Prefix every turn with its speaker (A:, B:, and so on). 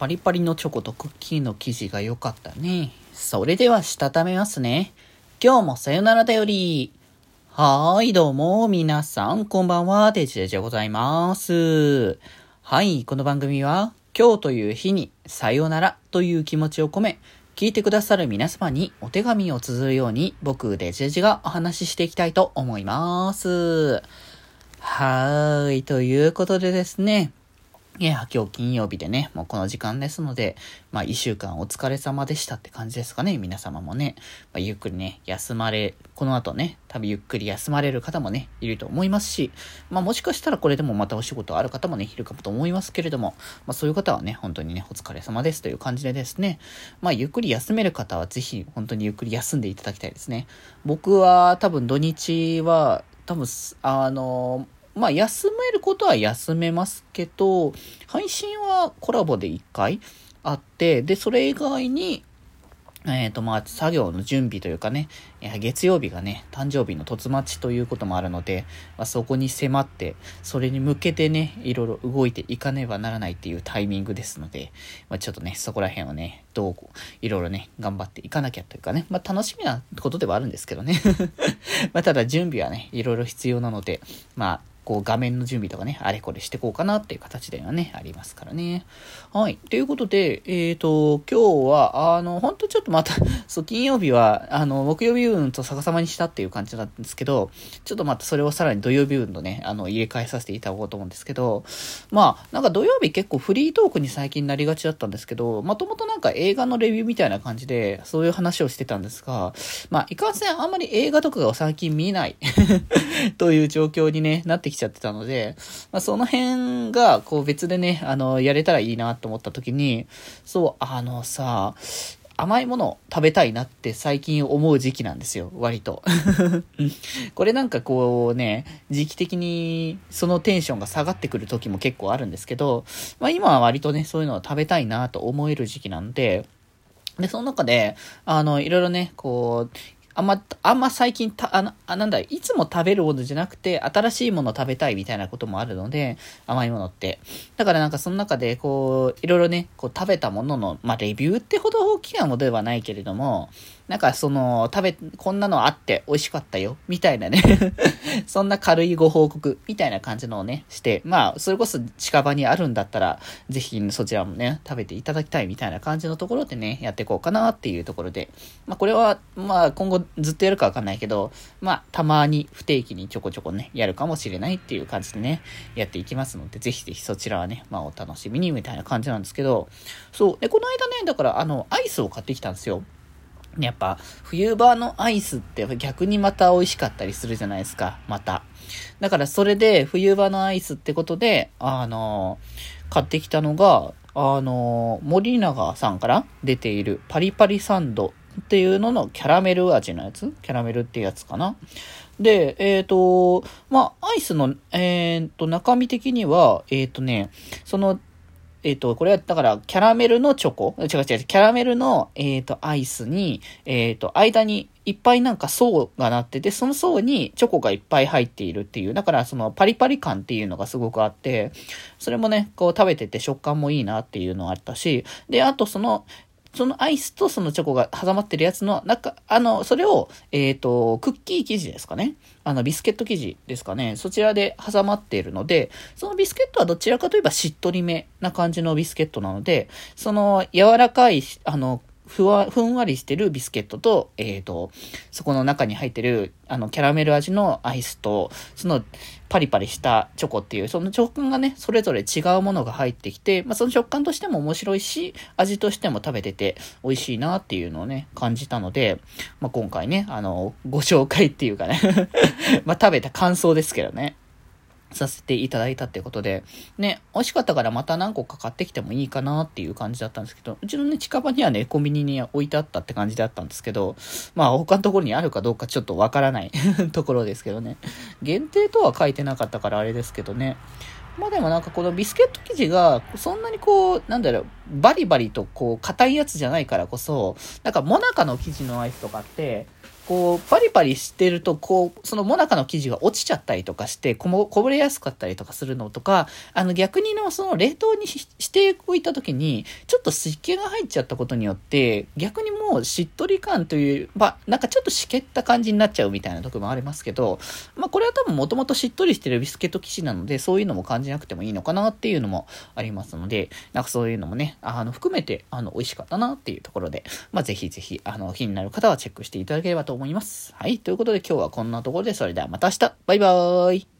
A: パリパリのチョコとクッキーの生地が良かったね。それでは、したためますね。今日もさよならだより。はーい、どうも、皆さん、こんばんは、デジデジでございます。はい、この番組は、今日という日に、さよならという気持ちを込め、聞いてくださる皆様にお手紙を綴るように、僕、デジデジがお話ししていきたいと思います。はーい、ということでですね、いや、今日金曜日でね、もうこの時間ですので、まあ一週間お疲れ様でしたって感じですかね、皆様もね。まあ、ゆっくりね、休まれ、この後ね、多分ゆっくり休まれる方もね、いると思いますし、まあもしかしたらこれでもまたお仕事ある方もね、いるかもと思いますけれども、まあそういう方はね、本当にね、お疲れ様ですという感じでですね、まあゆっくり休める方はぜひ本当にゆっくり休んでいただきたいですね。僕は多分土日は、多分、あのまあ、休めることは休めますけど、配信はコラボで1回あって、で、それ以外に、えっ、ー、と、まあ、作業の準備というかね、月曜日がね、誕生日の突待ちということもあるので、まあ、そこに迫って、それに向けてね、いろいろ動いていかねばならないっていうタイミングですので、まあ、ちょっとね、そこら辺をね、どう、いろいろね、頑張っていかなきゃというかね、まあ、楽しみなことではあるんですけどね。まあ、ただ準備はね、いろいろ必要なので、まあ、こう画面の準備とかね、あれこれしてこうかなっていう形ではね、ありますからね。はい。ということで、えっ、ー、と、今日は、あの、ほんとちょっとまた そう、金曜日は、あの、木曜日運と逆さまにしたっていう感じなんですけど、ちょっとまたそれをさらに土曜日運とね、あの、入れ替えさせていただこうと思うんですけど、まあ、なんか土曜日結構フリートークに最近なりがちだったんですけど、まともとなんか映画のレビューみたいな感じで、そういう話をしてたんですが、まあ、いかんせんあんまり映画とかが最近見ない という状況にね、なってきてちゃってたので、まあ、その辺が、こう別でね、あの、やれたらいいなと思った時に、そう、あのさ、甘いもの食べたいなって最近思う時期なんですよ、割と。これなんかこうね、時期的にそのテンションが下がってくる時も結構あるんですけど、まあ今は割とね、そういうのを食べたいなと思える時期なんで、で、その中で、あの、いろいろね、こう、あんま、あんま最近た、あの、あ、なんだ、いつも食べるものじゃなくて、新しいもの食べたいみたいなこともあるので、甘いものって。だからなんかその中で、こう、いろいろね、こう食べたものの、まあ、レビューってほど大きなものではないけれども、なんかその、食べ、こんなのあって美味しかったよ、みたいなね そんな軽いご報告、みたいな感じのをね、して、まあ、それこそ近場にあるんだったら、ぜひそちらもね、食べていただきたいみたいな感じのところでね、やっていこうかなっていうところで、まあ、これは、まあ、今後ずっとやるかわかんないけど、まあ、たまに不定期にちょこちょこね、やるかもしれないっていう感じでね、やっていきますので、ぜひぜひそちらはね、まあ、お楽しみにみたいな感じなんですけど、そう、で、この間ね、だから、あの、アイスを買ってきたんですよ。やっぱ、冬場のアイスって逆にまた美味しかったりするじゃないですか、また。だからそれで冬場のアイスってことで、あの、買ってきたのが、あの、森永さんから出ているパリパリサンドっていうののキャラメル味のやつ？キャラメルってやつかな？で、えっ、ー、と、まあ、アイスの、えっ、ー、と、中身的には、えっ、ー、とね、そのえっ、と、これは、だから、キャラメルのチョコ？違う違う、キャラメルの、えっ、と、アイスに、えっ、と、間にいっぱいなんか層がなってて、その層にチョコがいっぱい入っているっていう、だからそのパリパリ感っていうのがすごくあって、それもね、こう食べてて食感もいいなっていうのあったし、で、あとその、そのアイスとそのチョコが挟まってるやつの中、あの、それを、えっ、ー、と、クッキー生地ですかね。あの、ビスケット生地ですかね。そちらで挟まっているので、そのビスケットはどちらかといえばしっとりめな感じのビスケットなので、その柔らかい、あの、ふわ、ふんわりしてるビスケットと、えっ、ー、と、そこの中に入ってる、あの、キャラメル味のアイスと、その、パリパリしたチョコっていう、その食感がね、それぞれ違うものが入ってきて、まあ、その食感としても面白いし、味としても食べてて美味しいなっていうのをね、感じたので、まあ、今回ね、あの、ご紹介っていうかね ま、食べた感想ですけどね。させていただいたってことで、ね、美味しかったからまた何個か買ってきてもいいかなっていう感じだったんですけど、うちのね、近場にはね、コンビニに置いてあったって感じだったんですけど、まあ他のところにあるかどうかちょっとわからない ところですけどね。限定とは書いてなかったからあれですけどね。まあでもなんかこのビスケット生地が、そんなにこう、なんだろう、バリバリとこう、硬いやつじゃないからこそ、なんか、モナカの生地のアイスとかって、こう、パリパリしてると、こう、そのモナカの生地が落ちちゃったりとかして、こも、こぼれやすかったりとかするのとか、あの逆にの、その冷凍にしておいた時に、ちょっと湿気が入っちゃったことによって、逆にもうしっとり感という、まあ、なんかちょっとしけった感じになっちゃうみたいなとこもありますけど、まあ、これは多分もともとしっとりしてるビスケット生地なので、そういうのも感じなくてもいいのかなっていうのもありますので、なんかそういうのもね、あの、含めて、あの、美味しかったなっていうところで、まあ、ぜひぜひ、あの、気になる方はチェックしていただければと思います。はい。ということで今日はこんなところで、それではまた明日バイバーイ